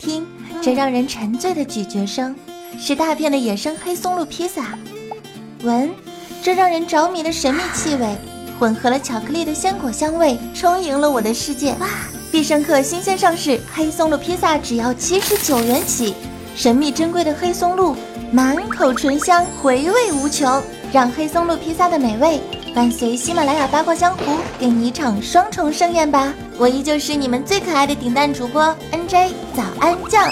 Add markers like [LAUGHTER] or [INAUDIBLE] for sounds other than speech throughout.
听，这让人沉醉的咀嚼声，是大片的野生黑松露披萨。闻，这让人着迷的神秘气味，混合了巧克力的鲜果香味，充盈了我的世界。哇！必胜客新鲜上市，黑松露披萨只要七十九元起，神秘珍贵的黑松露，满口醇香，回味无穷，让黑松露披萨的美味伴随喜马拉雅八卦江湖，给你一场双重盛宴吧！我依旧是你们最可爱的顶蛋主播 NJ 早安酱。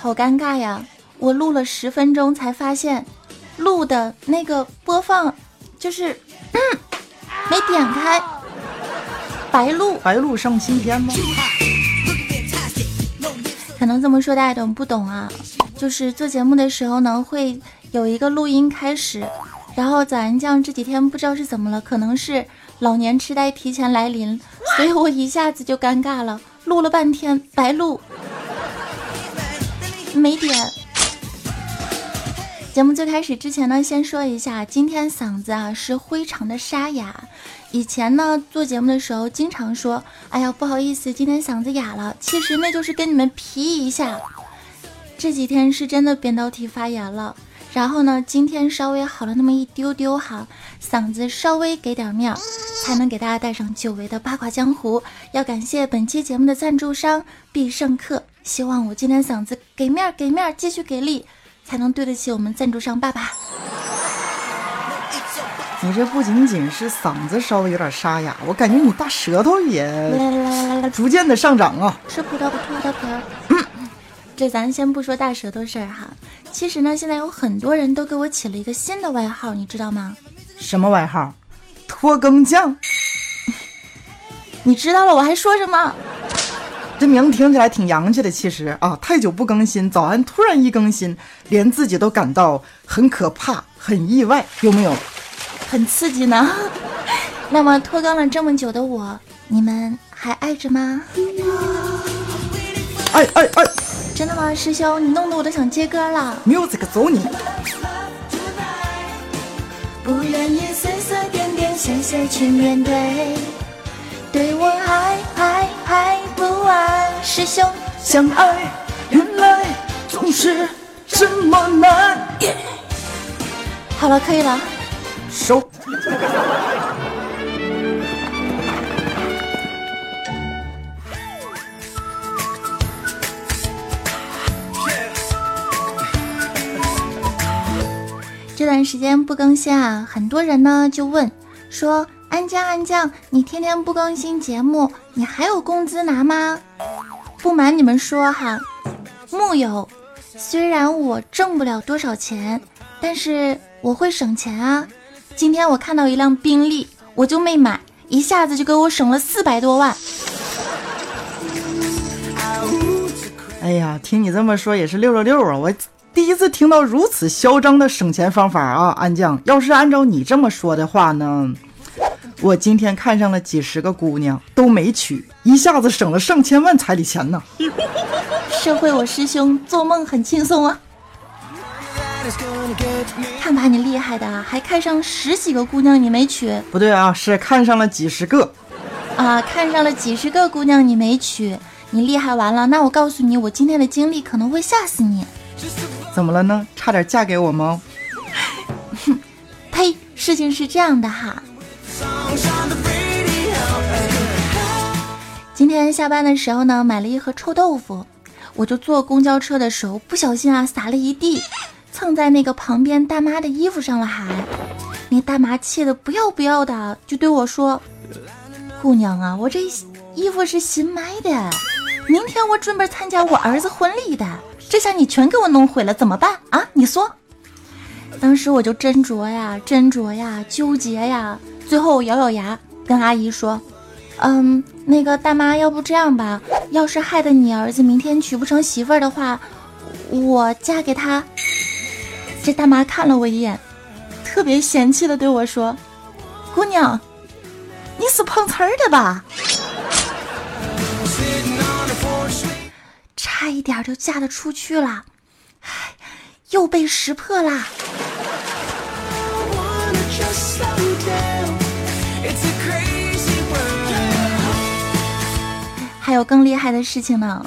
好尴尬呀！我录了十分钟才发现，录的那个播放就是 [COUGHS] 没点开，白录。白录上新天吗？可能这么说大家懂不懂啊？就是做节目的时候呢，会有一个录音开始，然后早安酱这几天不知道是怎么了，可能是老年痴呆提前来临，所以我一下子就尴尬了，录了半天白录。没点。节目最开始之前呢，先说一下，今天嗓子啊是非常的沙哑。以前呢做节目的时候，经常说，哎呀不好意思，今天嗓子哑了。其实那就是跟你们皮一下。这几天是真的扁桃体发炎了，然后呢，今天稍微好了那么一丢丢哈，嗓子稍微给点面儿，才能给大家带上久违的八卦江湖。要感谢本期节目的赞助商必胜客。希望我今天嗓子给面儿给面儿，继续给力，才能对得起我们赞助商爸爸。你这不仅仅是嗓子稍微有点沙哑，我感觉你大舌头也逐渐的上涨啊！吃葡萄不吐葡萄皮儿。这咱先不说大舌头事儿哈，其实呢，现在有很多人都给我起了一个新的外号，你知道吗？什么外号？拖更酱。[LAUGHS] 你知道了，我还说什么？这名听起来挺洋气的，其实啊，太久不更新，早安突然一更新，连自己都感到很可怕、很意外，有没有？很刺激呢。[LAUGHS] 那么拖更了这么久的我，你们还爱着吗？爱爱爱！真的吗，师兄？你弄得我都想接歌了。Music 走你！不愿意碎碎点点线线去面对。对我还还还不完，师兄相爱原来总是这么难。好了，可以了，收。这段时间不更新啊，很多人呢就问说。安酱安酱，你天天不更新节目，你还有工资拿吗？不瞒你们说哈，木有。虽然我挣不了多少钱，但是我会省钱啊。今天我看到一辆宾利，我就没买，一下子就给我省了四百多万。哎呀，听你这么说也是六六六啊！我第一次听到如此嚣张的省钱方法啊，安酱。要是按照你这么说的话呢？我今天看上了几十个姑娘，都没娶，一下子省了上千万彩礼钱呢。社会，我师兄做梦很轻松啊。看把你厉害的，还看上十几个姑娘你没娶？不对啊，是看上了几十个。啊，看上了几十个姑娘你没娶，你厉害完了。那我告诉你，我今天的经历可能会吓死你。怎么了呢？差点嫁给我吗？哼，[LAUGHS] 呸！事情是这样的哈。今天下班的时候呢，买了一盒臭豆腐，我就坐公交车的时候不小心啊撒了一地，蹭在那个旁边大妈的衣服上了，还那大妈气得不要不要的，就对我说：“姑娘啊，我这衣服是新买的，明天我准备参加我儿子婚礼的，这下你全给我弄毁了，怎么办啊？你说？”当时我就斟酌呀，斟酌呀，纠结呀。最后我咬咬牙，跟阿姨说：“嗯，那个大妈，要不这样吧，要是害得你儿子明天娶不成媳妇儿的话，我嫁给他。”这大妈看了我一眼，特别嫌弃的对我说：“姑娘，你是碰瓷儿的吧？差一点就嫁得出去了，唉，又被识破啦。”还有更厉害的事情呢。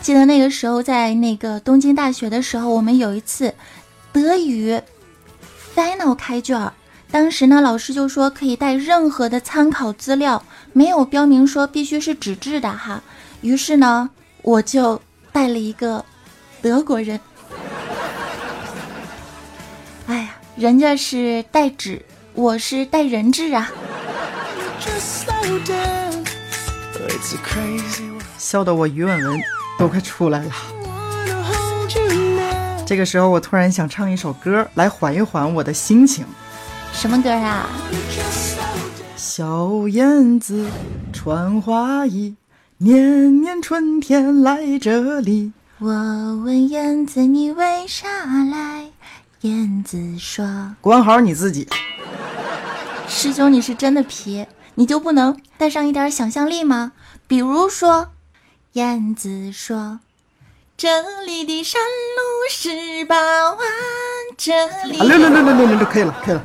记得那个时候在那个东京大学的时候，我们有一次德语 final 开卷，当时呢老师就说可以带任何的参考资料，没有标明说必须是纸质的哈。于是呢我就带了一个德国人。哎呀，人家是带纸，我是带人质啊。笑得我鱼尾纹都快出来了。这个时候，我突然想唱一首歌来缓一缓我的心情。什么歌啊？小燕子穿花衣，年年春天来这里。我问燕子你为啥来？燕子说：“管好你自己。”师兄，你是真的皮，你就不能带上一点想象力吗？比如说，燕子说：“这里的山路十八弯。”这里。啊，六六六六六六六，可以了，可以了。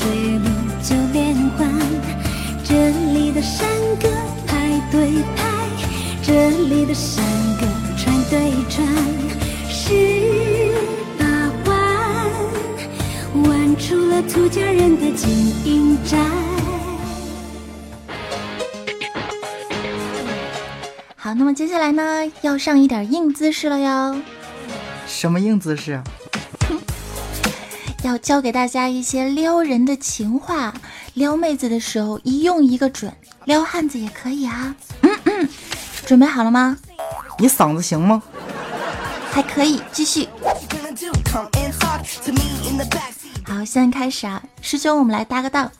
水路九连环，这里的山歌排对排，这里的山歌串对串，十八弯弯出了土家人的金银寨。好，那么接下来呢，要上一点硬姿势了哟。什么硬姿势啊？要教给大家一些撩人的情话，撩妹子的时候一用一个准，撩汉子也可以啊。嗯嗯，准备好了吗？你嗓子行吗？还可以，继续。好，现在开始啊，师兄，我们来搭个档。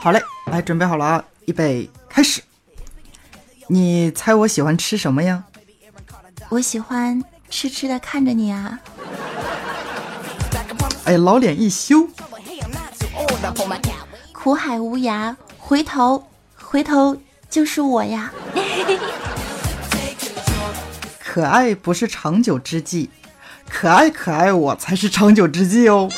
好嘞，来，准备好了啊，预备，开始。你猜我喜欢吃什么呀？我喜欢痴痴的看着你啊。哎，老脸一羞。苦海无涯，回头，回头就是我呀。[LAUGHS] 可爱不是长久之计，可爱可爱我才是长久之计哦。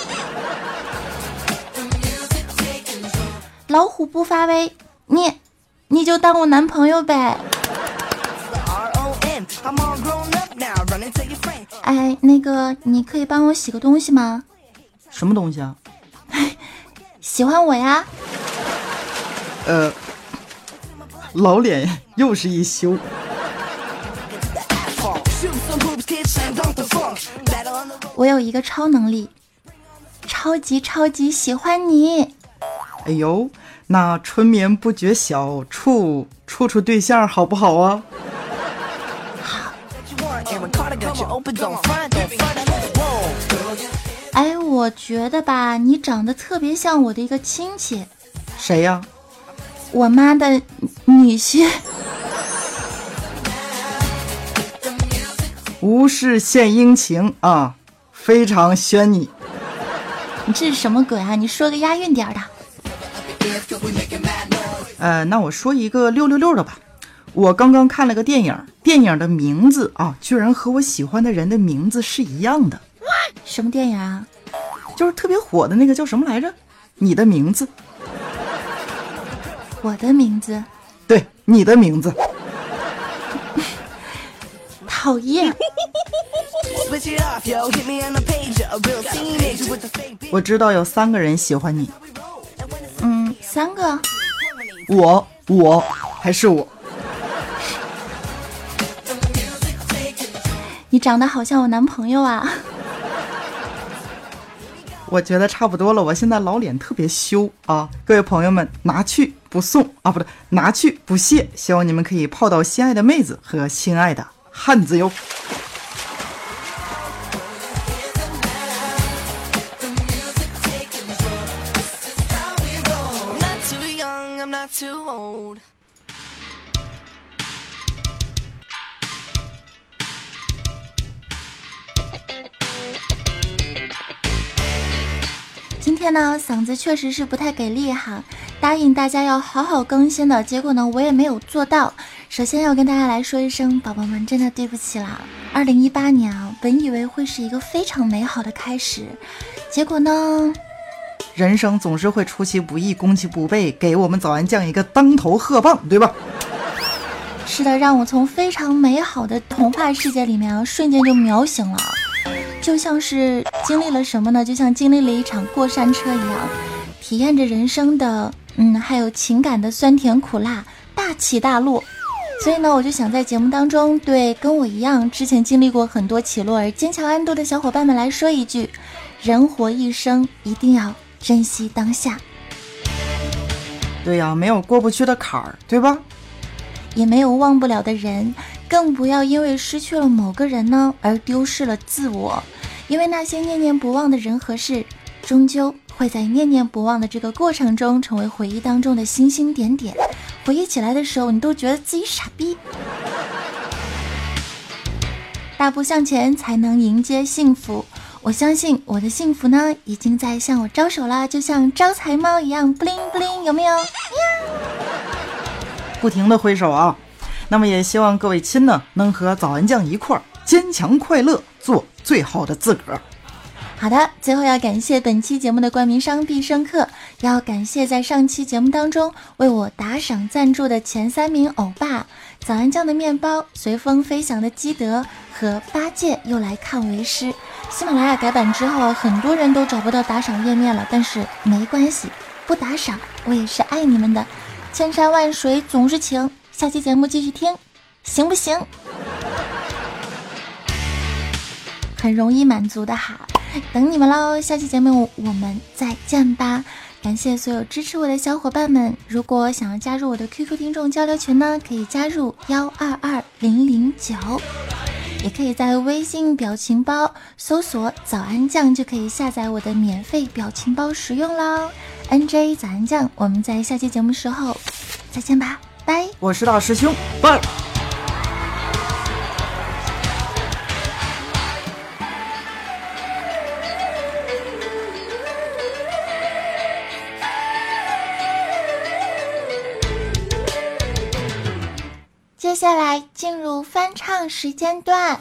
老虎不发威，你，你就当我男朋友呗。哎，那个，你可以帮我洗个东西吗？什么东西啊？[LAUGHS] 喜欢我呀？呃，老脸又是一羞。我有一个超能力，超级超级喜欢你。哎呦，那春眠不觉晓，处处处对象好不好啊？哎，我觉得吧，你长得特别像我的一个亲戚。谁呀？我妈的女婿。[LAUGHS] 无事献殷勤啊，非常宣你。你这是什么鬼啊？你说个押韵点的。呃，那我说一个六六六的吧。我刚刚看了个电影，电影的名字啊，居然和我喜欢的人的名字是一样的。什么电影啊？就是特别火的那个叫什么来着？你的名字？我的名字？对，你的名字。[LAUGHS] 讨厌。我知道有三个人喜欢你。嗯，三个。我，我，还是我。你长得好像我男朋友啊！我觉得差不多了，我现在老脸特别羞啊！各位朋友们，拿去不送啊，不对，拿去不谢，希望你们可以泡到心爱的妹子和心爱的汉子哟。天呢，嗓子确实是不太给力哈，答应大家要好好更新的结果呢，我也没有做到。首先要跟大家来说一声，宝宝们真的对不起啦。二零一八年啊，本以为会是一个非常美好的开始，结果呢？人生总是会出其不意、攻其不备，给我们早安酱一个当头喝棒，对吧？是的，让我从非常美好的童话世界里面啊，瞬间就秒醒了，就像是经历了什么呢？就像经历了一场过山车一样，体验着人生的，嗯，还有情感的酸甜苦辣、大起大落。所以呢，我就想在节目当中，对跟我一样之前经历过很多起落而坚强安度的小伙伴们来说一句：人活一生，一定要。珍惜当下。对呀，没有过不去的坎儿，对吧？也没有忘不了的人，更不要因为失去了某个人呢而丢失了自我。因为那些念念不忘的人和事，终究会在念念不忘的这个过程中，成为回忆当中的星星点点。回忆起来的时候，你都觉得自己傻逼。大步向前，才能迎接幸福。我相信我的幸福呢，已经在向我招手了，就像招财猫一样，布灵布灵，有没有？不停的挥手啊！那么也希望各位亲呢，能和早安酱一块儿坚强快乐，做最好的自个儿。好的，最后要感谢本期节目的冠名商必胜客，要感谢在上期节目当中为我打赏赞助的前三名欧巴：早安酱的面包、随风飞翔的基德和八戒又来看为师。喜马拉雅改版之后，很多人都找不到打赏页面了，但是没关系，不打赏我也是爱你们的。千山万水总是情，下期节目继续听，行不行？很容易满足的哈。等你们喽！下期节目我们再见吧！感谢所有支持我的小伙伴们。如果想要加入我的 QQ 听众交流群呢，可以加入幺二二零零九，也可以在微信表情包搜索“早安酱”就可以下载我的免费表情包使用喽。NJ 早安酱，我们在下期节目时候再见吧，拜！我是大师兄，拜。下来进入翻唱时间段。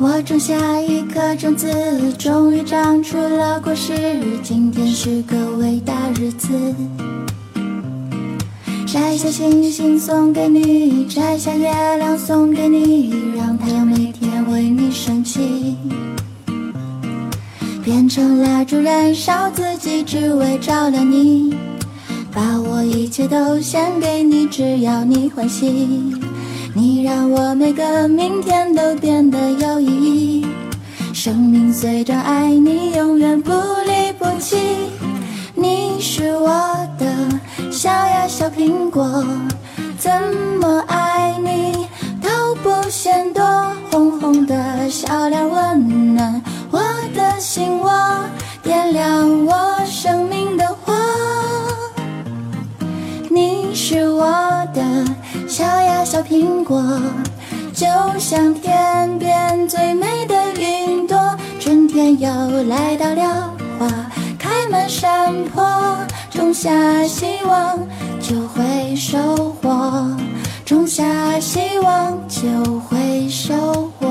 我种下一颗种子，终于长出了果实。今天是个伟大日子。摘下星星送给你，摘下月亮送给你，让太阳每天为你升起。变成蜡烛燃烧自己，只为照亮你。把我一切都献给你，只要你欢喜。你让我每个明天都变得有意义。生命随着爱你，永远不离不弃。你是我的。小呀小苹果，怎么爱你都不嫌多。红红的小脸温暖我的心窝，点亮我生命的火。你是我的小呀小苹果，就像天边最美的云朵。春天又来到了，花开满山坡。种下希望，就会收获；种下希望，就会收获。